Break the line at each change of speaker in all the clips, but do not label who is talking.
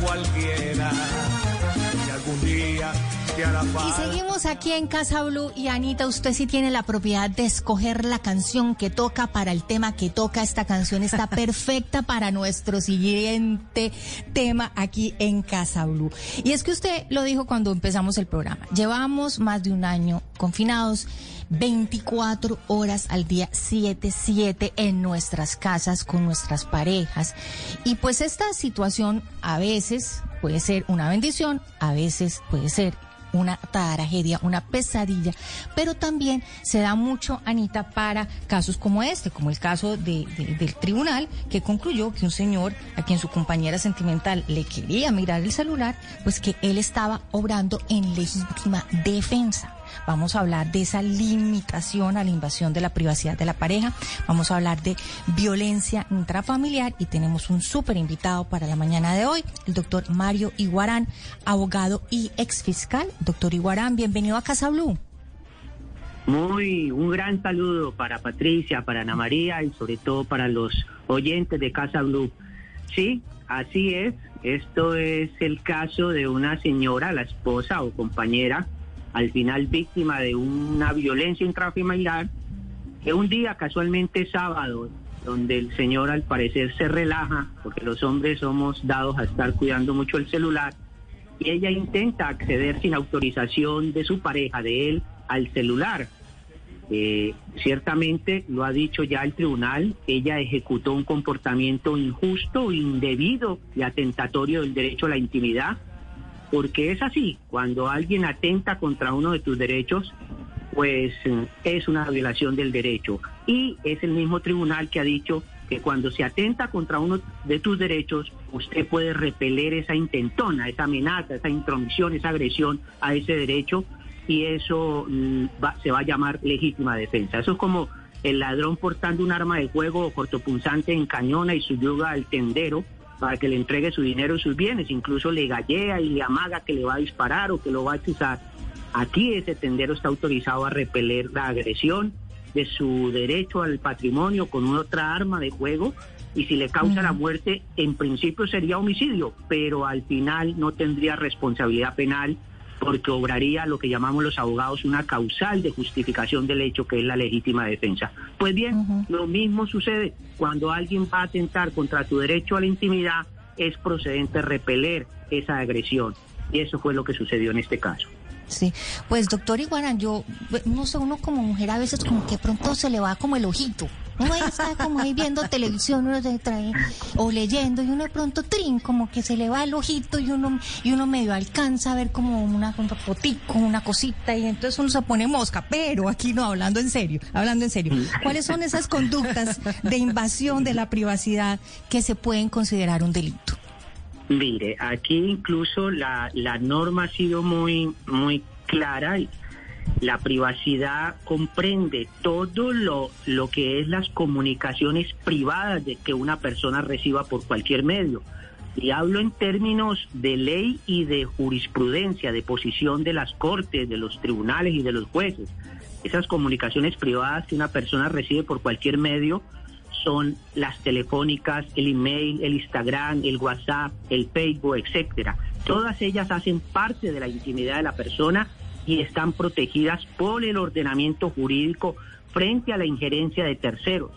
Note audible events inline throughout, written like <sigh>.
cualquiera. Y algún día
y seguimos aquí en Casa Blue y Anita, usted sí tiene la propiedad de escoger la canción que toca para el tema que toca. Esta canción está <laughs> perfecta para nuestro siguiente tema aquí en Casa Blue. Y es que usted lo dijo cuando empezamos el programa. Llevamos más de un año confinados. 24 horas al día, 7-7 en nuestras casas con nuestras parejas. Y pues esta situación a veces puede ser una bendición, a veces puede ser una tragedia, una pesadilla, pero también se da mucho, Anita, para casos como este, como el caso de, del tribunal que concluyó que un señor a quien su compañera sentimental le quería mirar el celular, pues que él estaba obrando en legítima defensa. Vamos a hablar de esa limitación a la invasión de la privacidad de la pareja. Vamos a hablar de violencia intrafamiliar y tenemos un súper invitado para la mañana de hoy, el doctor Mario Iguarán, abogado y exfiscal. Doctor Iguarán, bienvenido a Casa Blue.
Muy, un gran saludo para Patricia, para Ana María y sobre todo para los oyentes de Casa Blue. Sí, así es. Esto es el caso de una señora, la esposa o compañera, al final víctima de una violencia intrafamiliar, que un día casualmente sábado, donde el señor al parecer se relaja, porque los hombres somos dados a estar cuidando mucho el celular, y ella intenta acceder sin autorización de su pareja, de él, al celular. Eh, ciertamente, lo ha dicho ya el tribunal, ella ejecutó un comportamiento injusto, indebido y atentatorio del derecho a la intimidad, porque es así, cuando alguien atenta contra uno de tus derechos, pues es una violación del derecho. Y es el mismo tribunal que ha dicho que cuando se atenta contra uno de tus derechos, usted puede repeler esa intentona, esa amenaza, esa intromisión, esa agresión a ese derecho y eso mm, se va a llamar legítima defensa. Eso es como el ladrón portando un arma de fuego cortopunzante en cañona y su yuga al tendero para que le entregue su dinero y sus bienes, incluso le gallea y le amaga que le va a disparar o que lo va a acusar. Aquí ese tendero está autorizado a repeler la agresión de su derecho al patrimonio con otra arma de juego y si le causa la muerte, en principio sería homicidio, pero al final no tendría responsabilidad penal porque obraría lo que llamamos los abogados una causal de justificación del hecho que es la legítima defensa. Pues bien, lo mismo sucede cuando alguien va a atentar contra tu derecho a la intimidad, es procedente repeler esa agresión. Y eso fue lo que sucedió en este caso.
Sí, pues doctor Iguarán, yo no sé, uno como mujer a veces como que pronto se le va como el ojito. Uno ahí está como ahí viendo televisión, uno o leyendo, y uno de pronto trin, como que se le va el ojito y uno, y uno medio alcanza a ver como una fotico, una cosita, y entonces uno se pone mosca, pero aquí no, hablando en serio, hablando en serio. ¿Cuáles son esas conductas de invasión de la privacidad que se pueden considerar un delito?
Mire, aquí incluso la, la norma ha sido muy, muy clara. La privacidad comprende todo lo, lo que es las comunicaciones privadas de que una persona reciba por cualquier medio. Y hablo en términos de ley y de jurisprudencia, de posición de las cortes, de los tribunales y de los jueces. Esas comunicaciones privadas que una persona recibe por cualquier medio son las telefónicas, el email, el Instagram, el WhatsApp, el Facebook, etcétera. Todas ellas hacen parte de la intimidad de la persona y están protegidas por el ordenamiento jurídico frente a la injerencia de terceros.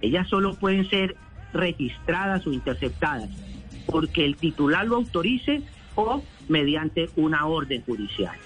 Ellas solo pueden ser registradas o interceptadas porque el titular lo autorice o mediante una orden judicial.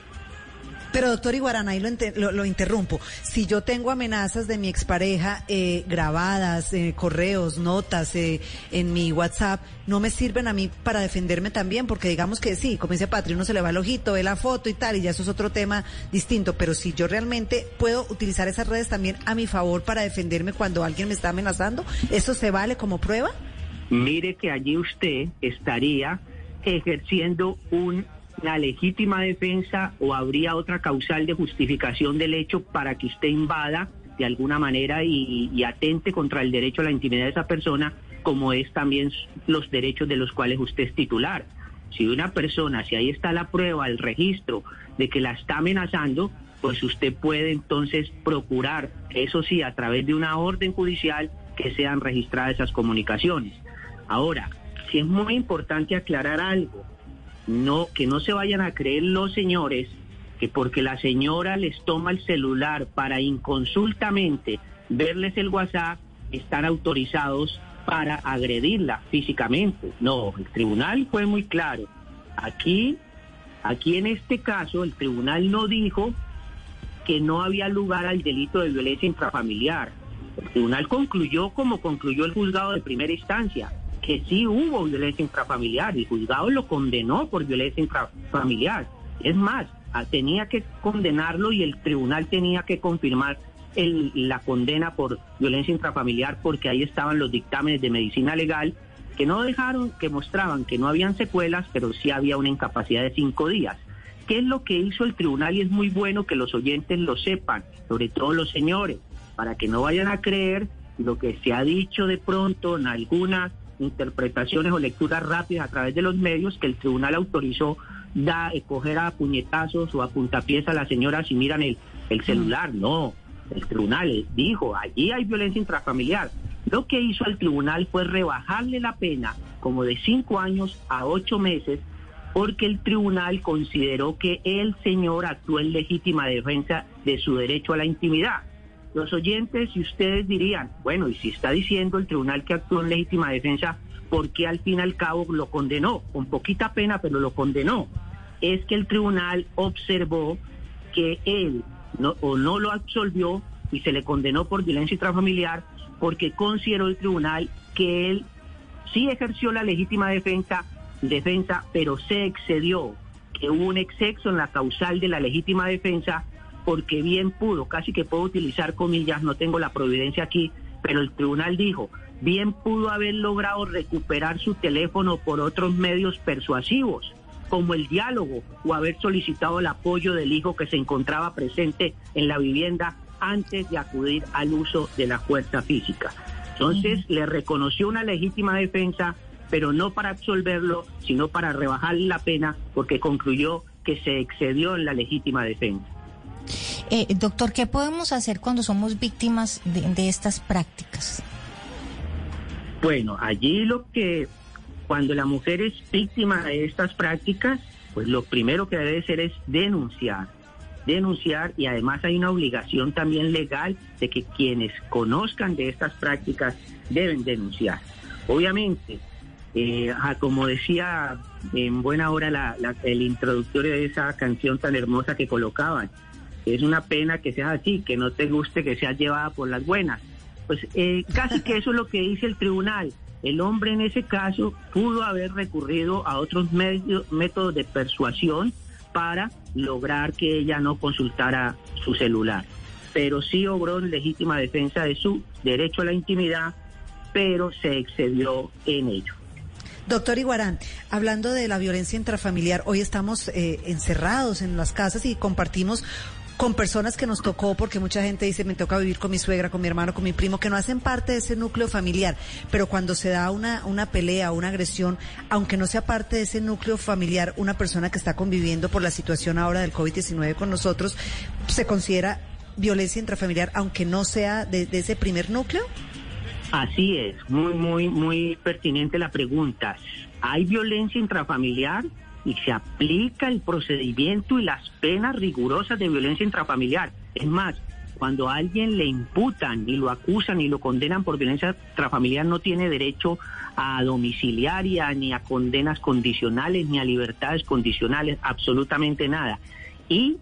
Pero doctor Iguarana, ahí lo, lo, interrumpo. Si yo tengo amenazas de mi expareja eh, grabadas, eh, correos, notas eh, en mi WhatsApp, ¿no me sirven a mí para defenderme también? Porque digamos que sí, como dice Patri, uno se le va el ojito, ve la foto y tal, y ya eso es otro tema distinto. Pero si yo realmente puedo utilizar esas redes también a mi favor para defenderme cuando alguien me está amenazando, ¿eso se vale como prueba?
Mire que allí usted estaría ejerciendo un la legítima defensa o habría otra causal de justificación del hecho para que usted invada de alguna manera y, atente contra el derecho a la intimidad de esa persona, como es también los derechos de los cuales usted es titular. Si una persona, si ahí está la prueba, el registro de que la está amenazando, pues usted puede entonces procurar, eso sí, a través de una orden judicial, que sean registradas esas comunicaciones. Ahora, sí es muy importante aclarar algo. No, que no se vayan a creer los señores que porque la señora les toma el celular para inconsultamente verles el WhatsApp, están autorizados para agredirla físicamente. No, el tribunal fue muy claro. Aquí, aquí en este caso, el tribunal no dijo que no había lugar al delito de violencia intrafamiliar. El tribunal concluyó como concluyó el juzgado de primera instancia, que sí hubo violencia intrafamiliar. El juzgado lo condenó por violencia intrafamiliar. Es más, tenía que condenarlo y el tribunal tenía que confirmar la condena por violencia intrafamiliar porque ahí estaban los dictámenes de medicina legal que no dejaron, que mostraban que no habían secuelas, pero sí había una incapacidad de cinco días. ¿Qué es lo que hizo el tribunal? Y es muy bueno que los oyentes lo sepan, sobre todo los señores, para que no vayan a creer lo que se ha dicho de pronto en algunas interpretaciones o lecturas rápidas a través de los medios, que el tribunal autorizó da, coger a puñetazos o a puntapiés a la señora si miran el, el celular. No, el tribunal dijo, allí hay violencia intrafamiliar. Lo que hizo el tribunal fue rebajarle la pena como de cinco años a ocho meses porque el tribunal consideró que el señor actuó en legítima defensa de su derecho a la intimidad. Los oyentes y ustedes dirían, bueno, y si está diciendo el tribunal que actuó en legítima defensa, ¿por qué al fin y al cabo lo condenó? Con poquita pena, pero lo condenó. Es que el tribunal observó que él no, o no lo absolvió y se le condenó por violencia intrafamiliar porque consideró el tribunal que él sí ejerció la legítima defensa, defensa, pero se excedió, que hubo un exceso en la causal de la legítima defensa porque bien pudo, casi que puedo utilizar comillas, no tengo la providencia aquí, pero el tribunal dijo, bien pudo haber logrado recuperar su teléfono por otros medios persuasivos como el diálogo o haber solicitado el apoyo del hijo que se encontraba presente en la vivienda antes de acudir al uso de la fuerza física. Entonces le reconoció una legítima defensa, pero no para absolverlo, sino para rebajar la pena porque concluyó que se excedió en la legítima defensa.
Eh, doctor, ¿qué podemos hacer cuando somos víctimas de, estas prácticas?
Bueno, allí lo que cuando la mujer es víctima de estas prácticas, pues lo primero que debe hacer es denunciar, denunciar y además hay una obligación también legal de que quienes conozcan de estas prácticas deben denunciar. Obviamente, eh, como decía en buena hora el introductorio de esa canción tan hermosa que colocaban, es una pena que sea así, que no te guste que seas llevada por las buenas. Pues eh, casi que eso es lo que dice el tribunal. El hombre en ese caso pudo haber recurrido a otros medios, métodos de persuasión para lograr que ella no consultara su celular. Pero sí obró en legítima defensa de su derecho a la intimidad, pero se excedió en ello.
Doctor Iguarán, hablando de la violencia intrafamiliar, hoy estamos eh, encerrados en las casas y compartimos con personas que nos tocó, porque mucha gente dice, me toca vivir con mi suegra, con mi hermano, con mi primo, que no hacen parte de ese núcleo familiar. Pero cuando se da una, una pelea, una agresión, aunque no sea parte de ese núcleo familiar, una persona que está conviviendo por la situación ahora del COVID-19 con nosotros, ¿se considera violencia intrafamiliar, aunque no sea de, de ese primer núcleo?
Así es, muy, muy, muy pertinente la pregunta. ¿Hay violencia intrafamiliar? Y se aplica el procedimiento y las penas rigurosas de violencia intrafamiliar. Es más, cuando a alguien le imputan y lo acusan y lo condenan por violencia intrafamiliar, no tiene derecho a domiciliaria, ni a condenas condicionales, ni a libertades condicionales, absolutamente nada. Y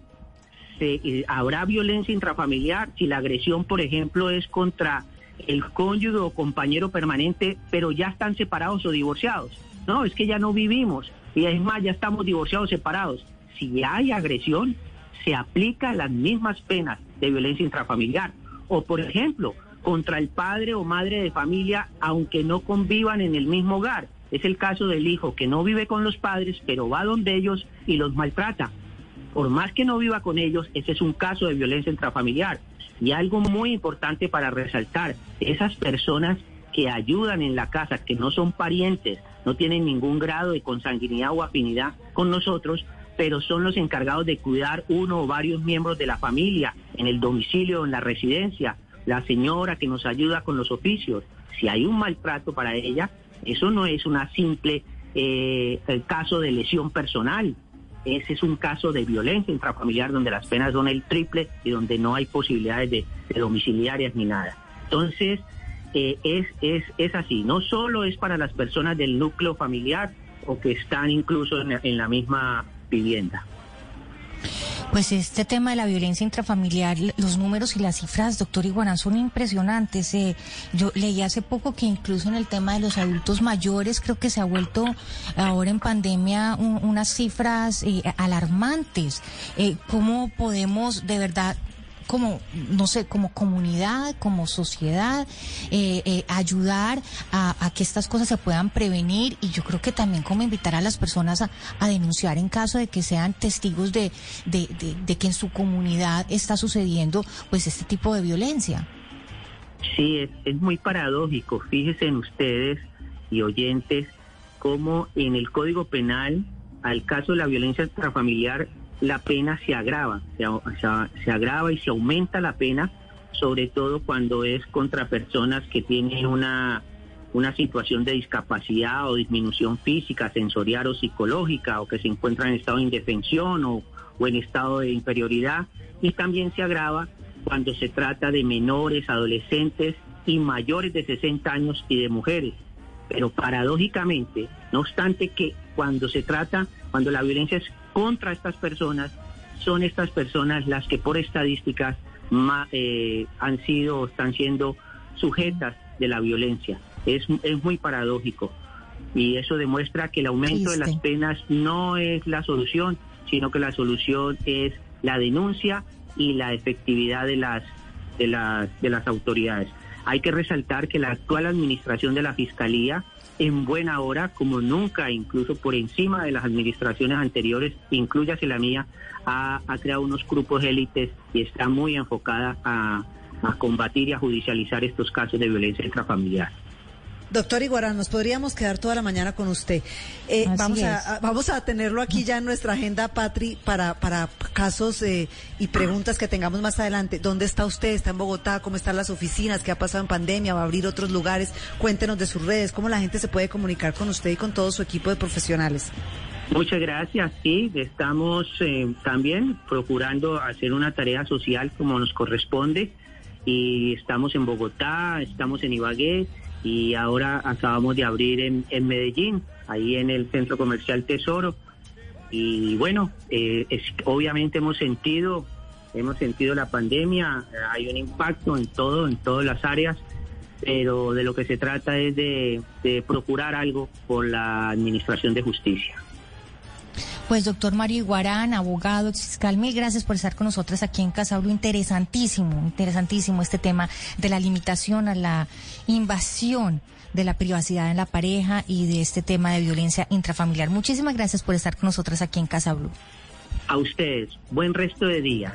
se, habrá violencia intrafamiliar si la agresión, por ejemplo, es contra el cónyuge o compañero permanente, pero ya están separados o divorciados. No, es que ya no vivimos y es más, ya estamos divorciados, separados. Si hay agresión, se aplican las mismas penas de violencia intrafamiliar. O, por ejemplo, contra el padre o madre de familia, aunque no convivan en el mismo hogar. Es el caso del hijo que no vive con los padres, pero va donde ellos y los maltrata. Por más que no viva con ellos, ese es un caso de violencia intrafamiliar. Y algo muy importante para resaltar, esas personas que ayudan en la casa, que no son parientes, no tienen ningún grado de consanguinidad o afinidad con nosotros, pero son los encargados de cuidar uno o varios miembros de la familia en el domicilio o en la residencia, la señora que nos ayuda con los oficios. Si hay un maltrato para ella, Eso no es una simple eh, caso de lesión personal. Ese es un caso de violencia intrafamiliar donde las penas son el triple y donde no hay posibilidades de, domiciliarias ni nada. Entonces, eh, es, es, es así. No solo es para las personas del núcleo familiar o que están incluso en la misma vivienda.
Pues este tema de la violencia intrafamiliar, los números y las cifras, doctor Iguarán, son impresionantes. Eh, yo leí hace poco que incluso en el tema de los adultos mayores creo que se ha vuelto ahora en pandemia unas cifras eh, alarmantes. Eh, ¿Cómo podemos de verdad como, no sé, como comunidad, como sociedad, eh, eh, ayudar a, que estas cosas se puedan prevenir y yo creo que también como invitar a las personas a, denunciar en caso de que sean testigos de, de, que en su comunidad está sucediendo pues este tipo de violencia.
Sí, es, es muy paradójico. Fíjense en ustedes y oyentes cómo en el Código Penal al caso de la violencia intrafamiliar la pena se agrava, se, agrava y se aumenta la pena, sobre todo cuando es contra personas que tienen una, una situación de discapacidad o disminución física, sensorial o psicológica, o que se encuentran en estado de indefensión o, o en estado de inferioridad, y también se agrava cuando se trata de menores, adolescentes y mayores de 60 años y de mujeres. Pero paradójicamente, no obstante que cuando se trata, cuando la violencia es contra estas personas, son estas personas las que por estadísticas eh, han sido o están siendo sujetas de la violencia. Es, es muy paradójico y eso demuestra que el aumento de las penas no es la solución, sino que la solución es la denuncia y la efectividad de las de las de las autoridades. Hay que resaltar que la actual administración de la Fiscalía en buena hora, como nunca, incluso por encima de las administraciones anteriores, incluyase la mía, ha, creado unos grupos élites y está muy enfocada a, a combatir y a judicializar estos casos de violencia intrafamiliar.
Doctor Iguarán, nos podríamos quedar toda la mañana con usted. Eh, vamos, a, vamos a tenerlo aquí ya en nuestra agenda, Patri, para, para casos eh, y preguntas que tengamos más adelante. ¿Dónde está usted? ¿Está en Bogotá? ¿Cómo están las oficinas? ¿Qué ha pasado en pandemia? ¿Va a abrir otros lugares? Cuéntenos de sus redes. ¿Cómo la gente se puede comunicar con usted y con todo su equipo de profesionales?
Muchas gracias. Sí, estamos eh, también procurando hacer una tarea social como nos corresponde. Y estamos en Bogotá, estamos en Ibagué y ahora acabamos de abrir en, Medellín, ahí en el centro comercial Tesoro. Y bueno, eh, es, obviamente hemos sentido, hemos sentido la pandemia, hay un impacto en todo, en todas las áreas, pero de lo que se trata es de procurar algo por la administración de justicia.
Pues doctor Mario Iguarán, abogado, fiscal, mil gracias por estar con nosotros aquí en Casabro. Interesantísimo, interesantísimo este tema de la limitación a la invasión de la privacidad en la pareja y de este tema de violencia intrafamiliar. Muchísimas gracias por estar con nosotros aquí en Casa A
ustedes, buen resto de día.